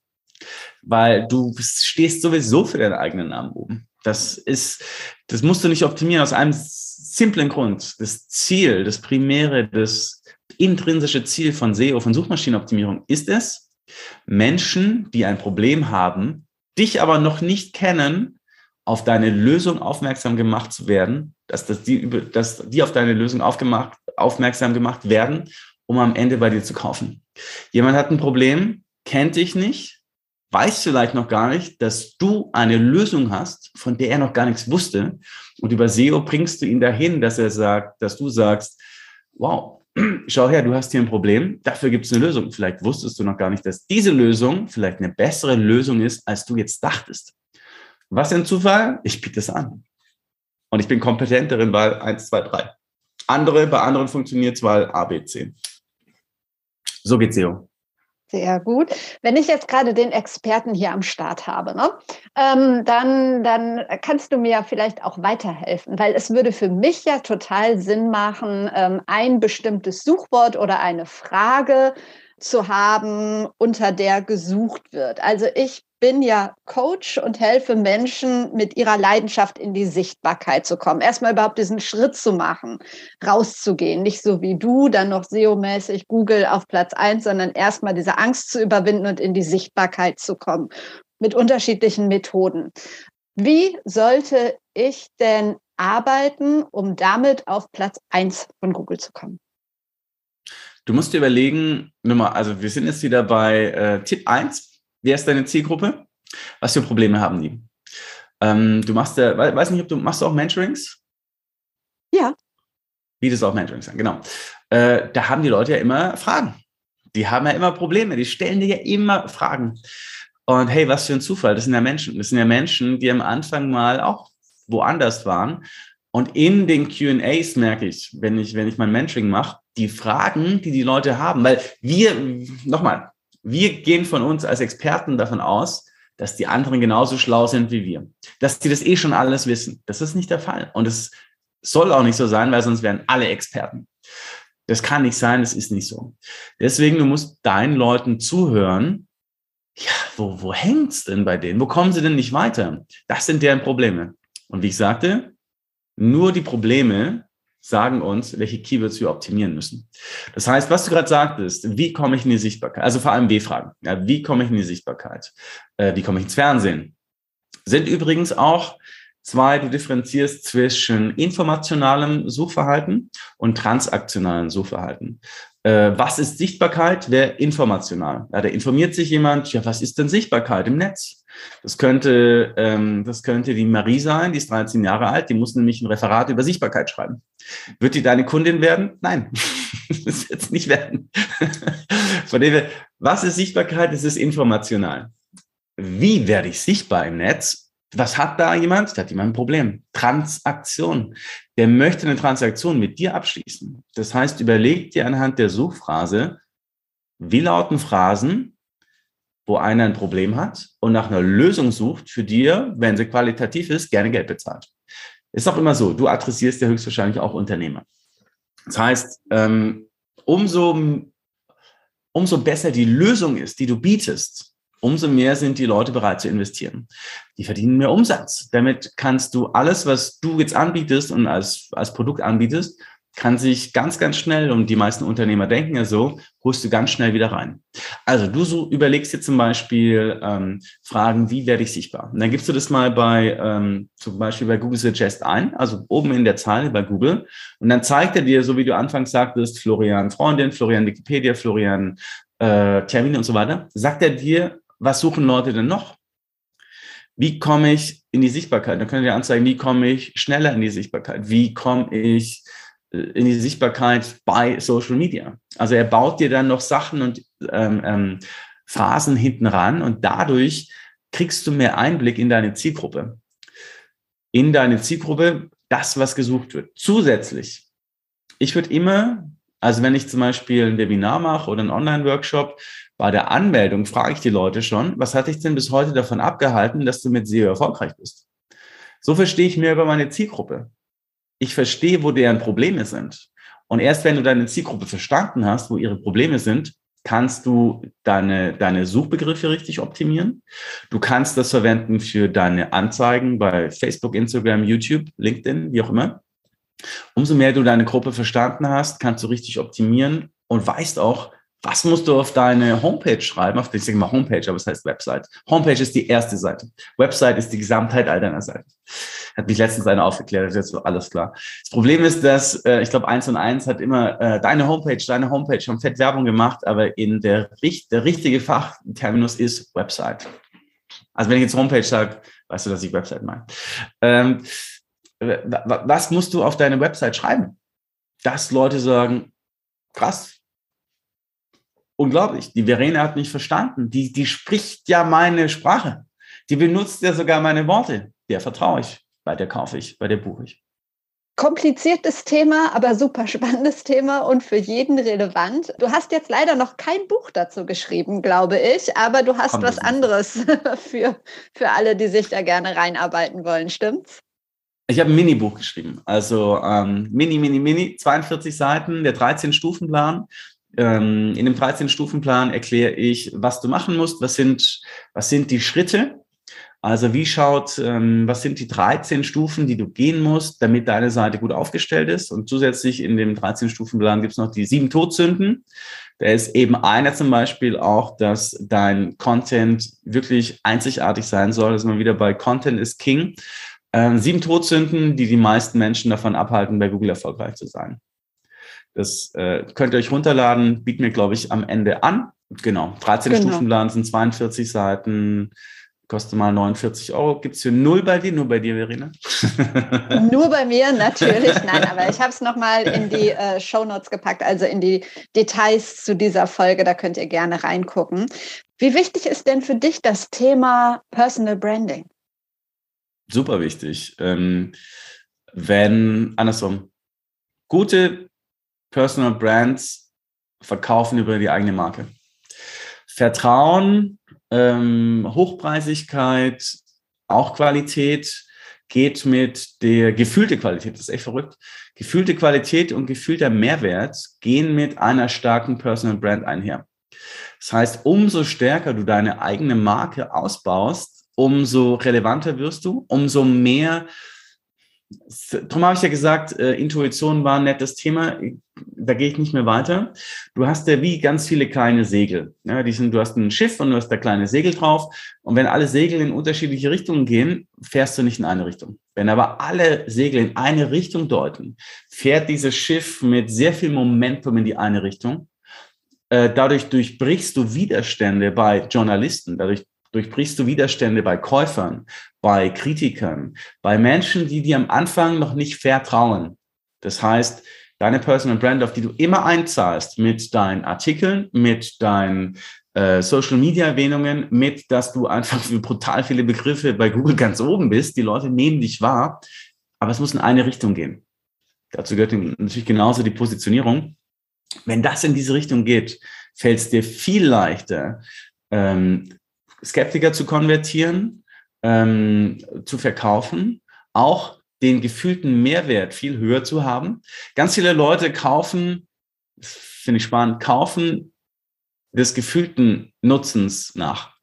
Weil du stehst sowieso für deinen eigenen Namen oben. Das ist, das musst du nicht optimieren aus einem simplen Grund. Das Ziel, das primäre, das intrinsische Ziel von SEO, von Suchmaschinenoptimierung ist es, Menschen, die ein Problem haben, dich aber noch nicht kennen, auf deine Lösung aufmerksam gemacht zu werden, dass, dass, die, dass die auf deine Lösung aufgemacht, aufmerksam gemacht werden, um am Ende bei dir zu kaufen. Jemand hat ein Problem, kennt dich nicht, weiß vielleicht noch gar nicht, dass du eine Lösung hast, von der er noch gar nichts wusste. Und über SEO bringst du ihn dahin, dass er sagt, dass du sagst, wow, schau her, du hast hier ein Problem, dafür gibt es eine Lösung. Vielleicht wusstest du noch gar nicht, dass diese Lösung vielleicht eine bessere Lösung ist, als du jetzt dachtest. Was ein Zufall? Ich biete es an. Und ich bin kompetent darin, weil 1, 2, 3. Andere, bei anderen funktioniert es, weil A, B, C. So geht's SEO. Sehr gut. Wenn ich jetzt gerade den Experten hier am Start habe, ne, ähm, dann, dann kannst du mir vielleicht auch weiterhelfen, weil es würde für mich ja total Sinn machen, ähm, ein bestimmtes Suchwort oder eine Frage zu haben, unter der gesucht wird. Also ich bin ja Coach und helfe Menschen, mit ihrer Leidenschaft in die Sichtbarkeit zu kommen. Erstmal überhaupt diesen Schritt zu machen, rauszugehen. Nicht so wie du, dann noch SEO-mäßig Google auf Platz eins, sondern erstmal diese Angst zu überwinden und in die Sichtbarkeit zu kommen. Mit unterschiedlichen Methoden. Wie sollte ich denn arbeiten, um damit auf Platz eins von Google zu kommen? Du musst dir überlegen, also wir sind jetzt wieder bei äh, Tipp 1, Wer ist deine Zielgruppe? Was für Probleme haben die? Ähm, du machst ja, weiß nicht, ob du machst du auch Mentorings? Ja. Bietest auch Mentorings an, genau. Äh, da haben die Leute ja immer Fragen. Die haben ja immer Probleme. Die stellen dir ja immer Fragen. Und hey, was für ein Zufall. Das sind ja Menschen. Das sind ja Menschen, die am Anfang mal auch woanders waren. Und in den QAs merke ich, wenn ich, wenn ich mein Mentoring mache, die Fragen, die die Leute haben, weil wir, nochmal, wir gehen von uns als Experten davon aus, dass die anderen genauso schlau sind wie wir. Dass die das eh schon alles wissen. Das ist nicht der Fall. Und es soll auch nicht so sein, weil sonst wären alle Experten. Das kann nicht sein, das ist nicht so. Deswegen, du musst deinen Leuten zuhören. Ja, wo, wo hängt's denn bei denen? Wo kommen sie denn nicht weiter? Das sind deren Probleme. Und wie ich sagte, nur die Probleme sagen uns, welche Keywords wir optimieren müssen. Das heißt, was du gerade sagtest, wie komme ich in die Sichtbarkeit? Also vor allem W-Fragen. Ja, wie komme ich in die Sichtbarkeit? Äh, wie komme ich ins Fernsehen? Sind übrigens auch zwei, du differenzierst zwischen informationalem Suchverhalten und transaktionalem Suchverhalten. Äh, was ist Sichtbarkeit? Wer informational? Ja, da informiert sich jemand, ja, was ist denn Sichtbarkeit im Netz? Das könnte, ähm, das könnte die Marie sein, die ist 13 Jahre alt, die muss nämlich ein Referat über Sichtbarkeit schreiben. Wird die deine Kundin werden? Nein, das wird es nicht werden. Von dem her, was ist Sichtbarkeit? Es ist informational. Wie werde ich sichtbar im Netz? Was hat da jemand? Da hat jemand ein Problem. Transaktion. Der möchte eine Transaktion mit dir abschließen. Das heißt, überleg dir anhand der Suchphrase, wie lauten Phrasen, wo einer ein Problem hat und nach einer Lösung sucht, für die er, wenn sie qualitativ ist, gerne Geld bezahlt. Ist auch immer so, du adressierst ja höchstwahrscheinlich auch Unternehmer. Das heißt, ähm, umso, umso besser die Lösung ist, die du bietest, umso mehr sind die Leute bereit zu investieren. Die verdienen mehr Umsatz. Damit kannst du alles, was du jetzt anbietest und als, als Produkt anbietest, kann sich ganz, ganz schnell, und die meisten Unternehmer denken ja so, holst du ganz schnell wieder rein. Also du so überlegst dir zum Beispiel ähm, Fragen, wie werde ich sichtbar? Und dann gibst du das mal bei ähm, zum Beispiel bei Google Suggest ein, also oben in der Zeile bei Google. Und dann zeigt er dir, so wie du anfangs sagtest, Florian Freundin, Florian Wikipedia, Florian äh, Termine und so weiter, sagt er dir, was suchen Leute denn noch? Wie komme ich in die Sichtbarkeit? Dann können wir anzeigen, wie komme ich schneller in die Sichtbarkeit? Wie komme ich in die Sichtbarkeit bei Social Media. Also er baut dir dann noch Sachen und ähm, ähm, Phasen hinten ran und dadurch kriegst du mehr Einblick in deine Zielgruppe. In deine Zielgruppe, das, was gesucht wird. Zusätzlich, ich würde immer, also wenn ich zum Beispiel ein Webinar mache oder einen Online-Workshop, bei der Anmeldung frage ich die Leute schon, was hat dich denn bis heute davon abgehalten, dass du mit SEO erfolgreich bist? So verstehe ich mehr über meine Zielgruppe ich verstehe, wo deren Probleme sind. Und erst wenn du deine Zielgruppe verstanden hast, wo ihre Probleme sind, kannst du deine, deine Suchbegriffe richtig optimieren. Du kannst das verwenden für deine Anzeigen bei Facebook, Instagram, YouTube, LinkedIn, wie auch immer. Umso mehr du deine Gruppe verstanden hast, kannst du richtig optimieren und weißt auch, was musst du auf deine Homepage schreiben? Auf, ich sage mal Homepage, aber es heißt Website. Homepage ist die erste Seite. Website ist die Gesamtheit all deiner Seiten. Hat mich letztens einer aufgeklärt, ist jetzt alles klar. Das Problem ist, dass äh, ich glaube, eins und eins hat immer äh, deine Homepage, deine Homepage schon fett Werbung gemacht, aber in der, der richtige Fachterminus ist Website. Also wenn ich jetzt Homepage sage, weißt du, dass ich Website meine. Ähm, was musst du auf deine Website schreiben? Dass Leute sagen, Krass. Unglaublich. Die Verena hat mich verstanden. Die, die spricht ja meine Sprache. Die benutzt ja sogar meine Worte. Der vertraue ich. Bei der kaufe ich, bei der buche ich. Kompliziertes Thema, aber super spannendes Thema und für jeden relevant. Du hast jetzt leider noch kein Buch dazu geschrieben, glaube ich, aber du hast Kommt was anderes für, für alle, die sich da gerne reinarbeiten wollen, stimmt's? Ich habe ein Mini-Buch geschrieben, also ähm, Mini, Mini, Mini, 42 Seiten, der 13-Stufen-Plan. Ähm, in dem 13-Stufen-Plan erkläre ich, was du machen musst, was sind, was sind die Schritte, also wie schaut, ähm, was sind die 13 Stufen, die du gehen musst, damit deine Seite gut aufgestellt ist? Und zusätzlich in dem 13-Stufen-Plan gibt es noch die sieben Todsünden. Da ist eben einer zum Beispiel auch, dass dein Content wirklich einzigartig sein soll. Das ist mal wieder bei Content is King. Ähm, sieben Todsünden, die die meisten Menschen davon abhalten, bei Google erfolgreich zu sein. Das äh, könnt ihr euch runterladen, bieten wir, glaube ich, am Ende an. Genau, 13 genau. Stufenplan sind 42 Seiten kostet mal 49 Euro. Gibt es für null bei dir? Nur bei dir, Verena? Nur bei mir, natürlich. Nein, aber ich habe es nochmal in die äh, Show Notes gepackt, also in die Details zu dieser Folge. Da könnt ihr gerne reingucken. Wie wichtig ist denn für dich das Thema Personal Branding? Super wichtig. Ähm, wenn, andersrum, gute Personal Brands verkaufen über die eigene Marke. Vertrauen ähm, Hochpreisigkeit, auch Qualität geht mit der gefühlte Qualität, das ist echt verrückt. Gefühlte Qualität und gefühlter Mehrwert gehen mit einer starken Personal Brand einher. Das heißt, umso stärker du deine eigene Marke ausbaust, umso relevanter wirst du, umso mehr Darum habe ich ja gesagt, äh, Intuition war ein nettes Thema. Da gehe ich nicht mehr weiter. Du hast ja wie ganz viele kleine Segel. Ja, die sind, du hast ein Schiff und du hast da kleine Segel drauf. Und wenn alle Segel in unterschiedliche Richtungen gehen, fährst du nicht in eine Richtung. Wenn aber alle Segel in eine Richtung deuten, fährt dieses Schiff mit sehr viel Momentum in die eine Richtung. Äh, dadurch durchbrichst du Widerstände bei Journalisten. Dadurch durchbrichst du Widerstände bei Käufern, bei Kritikern, bei Menschen, die dir am Anfang noch nicht vertrauen. Das heißt, deine Personal Brand, auf die du immer einzahlst mit deinen Artikeln, mit deinen äh, Social Media Erwähnungen, mit, dass du einfach für brutal viele Begriffe bei Google ganz oben bist. Die Leute nehmen dich wahr, aber es muss in eine Richtung gehen. Dazu gehört natürlich genauso die Positionierung. Wenn das in diese Richtung geht, fällt es dir viel leichter, ähm, Skeptiker zu konvertieren, ähm, zu verkaufen, auch den gefühlten Mehrwert viel höher zu haben. Ganz viele Leute kaufen, finde ich spannend, kaufen des gefühlten Nutzens nach.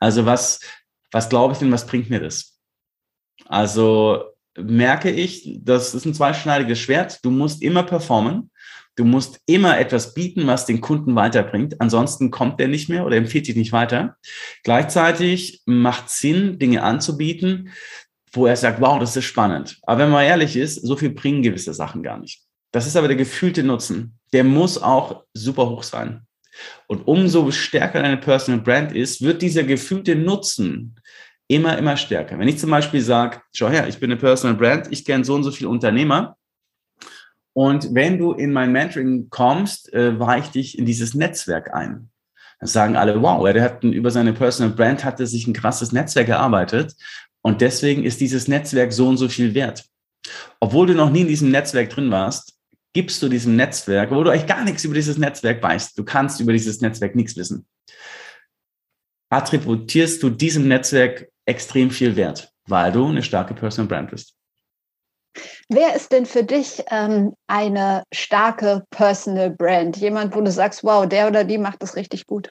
Also was, was glaube ich denn, was bringt mir das? Also merke ich, das ist ein zweischneidiges Schwert. Du musst immer performen. Du musst immer etwas bieten, was den Kunden weiterbringt. Ansonsten kommt der nicht mehr oder empfiehlt dich nicht weiter. Gleichzeitig macht Sinn, Dinge anzubieten, wo er sagt, wow, das ist spannend. Aber wenn man ehrlich ist, so viel bringen gewisse Sachen gar nicht. Das ist aber der gefühlte Nutzen. Der muss auch super hoch sein. Und umso stärker deine Personal Brand ist, wird dieser gefühlte Nutzen immer, immer stärker. Wenn ich zum Beispiel sage, schau her, ich bin eine Personal Brand, ich kenne so und so viele Unternehmer, und wenn du in mein Mentoring kommst, äh, weiche ich dich in dieses Netzwerk ein. Dann sagen alle, wow, der hat über seine Personal Brand hatte sich ein krasses Netzwerk erarbeitet und deswegen ist dieses Netzwerk so und so viel wert. Obwohl du noch nie in diesem Netzwerk drin warst, gibst du diesem Netzwerk, wo du eigentlich gar nichts über dieses Netzwerk weißt, du kannst über dieses Netzwerk nichts wissen, attributierst du diesem Netzwerk extrem viel Wert, weil du eine starke Personal Brand bist. Wer ist denn für dich ähm, eine starke Personal Brand? Jemand, wo du sagst, wow, der oder die macht das richtig gut.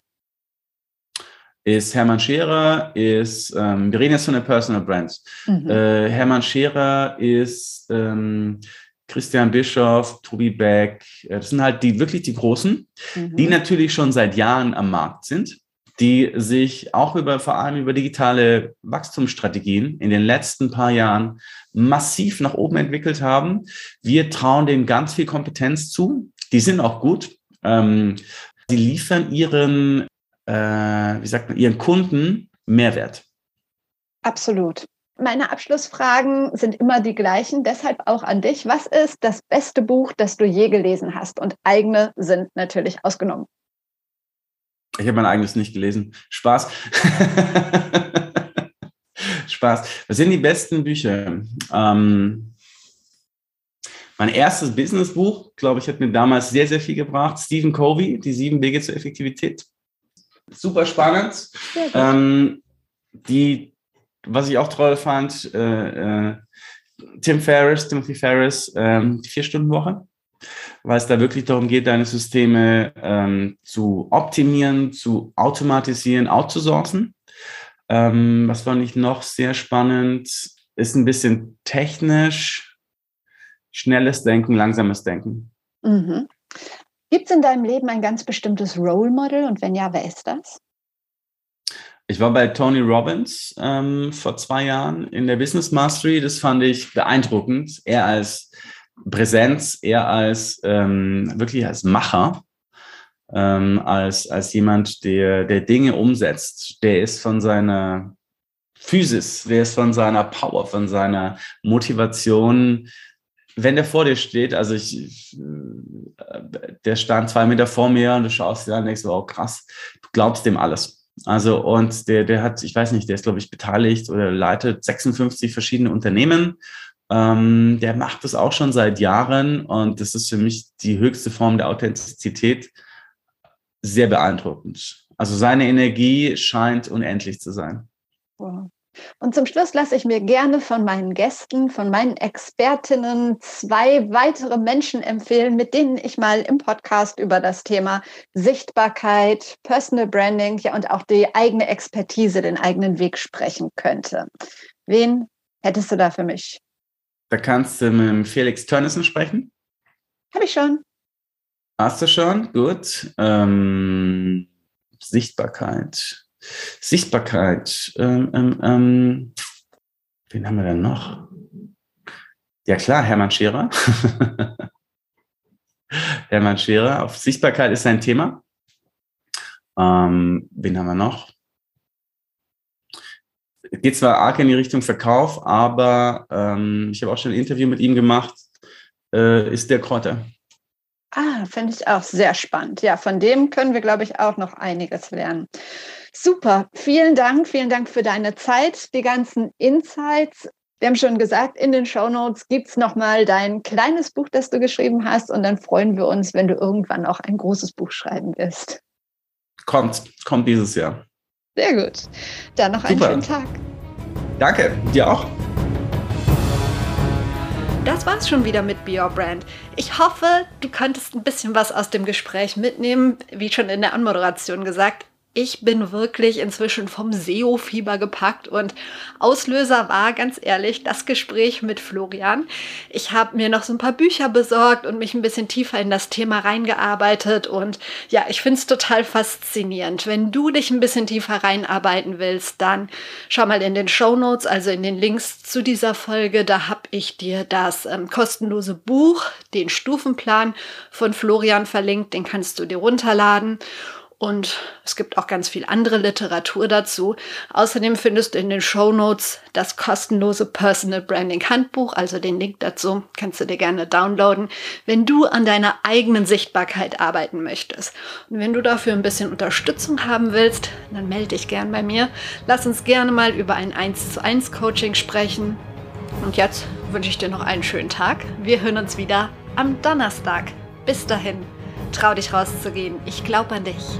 Ist Hermann Scherer, ist, ähm, wir reden jetzt von der Personal Brand. Mhm. Äh, Hermann Scherer ist ähm, Christian Bischoff, Tobi Beck, äh, das sind halt die wirklich die Großen, mhm. die natürlich schon seit Jahren am Markt sind die sich auch über, vor allem über digitale Wachstumsstrategien in den letzten paar Jahren massiv nach oben entwickelt haben. Wir trauen denen ganz viel Kompetenz zu. Die sind auch gut. Ähm, die liefern ihren, äh, wie sagt man, ihren Kunden Mehrwert. Absolut. Meine Abschlussfragen sind immer die gleichen, deshalb auch an dich. Was ist das beste Buch, das du je gelesen hast? Und eigene sind natürlich ausgenommen. Ich habe mein eigenes nicht gelesen. Spaß. Spaß. Was sind die besten Bücher? Ähm, mein erstes Businessbuch, glaube ich, hat mir damals sehr, sehr viel gebracht. Stephen Covey, Die sieben Wege zur Effektivität. Super spannend. Ähm, die, was ich auch toll fand, äh, äh, Tim Ferriss, Timothy Ferriss, ähm, die Vier-Stunden-Woche, weil es da wirklich darum geht, deine Systeme ähm, zu optimieren, zu automatisieren, outzusourcen. Ähm, was fand ich noch sehr spannend? Ist ein bisschen technisch, schnelles Denken, langsames Denken. Mhm. Gibt es in deinem Leben ein ganz bestimmtes Role Model und wenn ja, wer ist das? Ich war bei Tony Robbins ähm, vor zwei Jahren in der Business Mastery. Das fand ich beeindruckend. Er als Präsenz, er als ähm, wirklich als Macher, ähm, als, als jemand, der, der Dinge umsetzt. Der ist von seiner Physis, der ist von seiner Power, von seiner Motivation wenn der vor dir steht, also ich, der stand zwei Meter vor mir und du schaust dir an und denkst, oh krass, du glaubst dem alles. Also und der, der hat, ich weiß nicht, der ist, glaube ich, beteiligt oder leitet 56 verschiedene Unternehmen. Ähm, der macht das auch schon seit Jahren und das ist für mich die höchste Form der Authentizität. Sehr beeindruckend. Also seine Energie scheint unendlich zu sein. Wow. Und zum Schluss lasse ich mir gerne von meinen Gästen, von meinen Expertinnen zwei weitere Menschen empfehlen, mit denen ich mal im Podcast über das Thema Sichtbarkeit, Personal Branding ja, und auch die eigene Expertise, den eigenen Weg sprechen könnte. Wen hättest du da für mich? Da kannst du mit Felix Tönnissen sprechen. Habe ich schon. Hast du schon? Gut. Ähm, Sichtbarkeit. Sichtbarkeit. Ähm, ähm, ähm, wen haben wir denn noch? Ja klar, Hermann Scherer. Hermann Scherer. Auf Sichtbarkeit ist sein Thema. Ähm, wen haben wir noch? Geht zwar arg in die Richtung Verkauf, aber ähm, ich habe auch schon ein Interview mit ihm gemacht. Äh, ist der Kräuter. Ah, finde ich auch sehr spannend. Ja, von dem können wir, glaube ich, auch noch einiges lernen. Super, vielen Dank, vielen Dank für deine Zeit, die ganzen Insights. Wir haben schon gesagt, in den Show Notes gibt es nochmal dein kleines Buch, das du geschrieben hast. Und dann freuen wir uns, wenn du irgendwann auch ein großes Buch schreiben wirst. Kommt, kommt dieses Jahr. Sehr gut. Dann noch einen Super. schönen Tag. Danke, dir auch. Das war's schon wieder mit Be Your Brand. Ich hoffe, du konntest ein bisschen was aus dem Gespräch mitnehmen. Wie schon in der Anmoderation gesagt, ich bin wirklich inzwischen vom SEO-Fieber gepackt und Auslöser war ganz ehrlich das Gespräch mit Florian. Ich habe mir noch so ein paar Bücher besorgt und mich ein bisschen tiefer in das Thema reingearbeitet und ja, ich finde es total faszinierend. Wenn du dich ein bisschen tiefer reinarbeiten willst, dann schau mal in den Show Notes, also in den Links zu dieser Folge. Da habe ich dir das ähm, kostenlose Buch, den Stufenplan von Florian verlinkt. Den kannst du dir runterladen. Und es gibt auch ganz viel andere Literatur dazu. Außerdem findest du in den Show Notes das kostenlose Personal Branding Handbuch, also den Link dazu kannst du dir gerne downloaden, wenn du an deiner eigenen Sichtbarkeit arbeiten möchtest. Und wenn du dafür ein bisschen Unterstützung haben willst, dann melde dich gern bei mir. Lass uns gerne mal über ein 1 zu 1 Coaching sprechen. Und jetzt wünsche ich dir noch einen schönen Tag. Wir hören uns wieder am Donnerstag. Bis dahin, trau dich rauszugehen. Ich glaube an dich.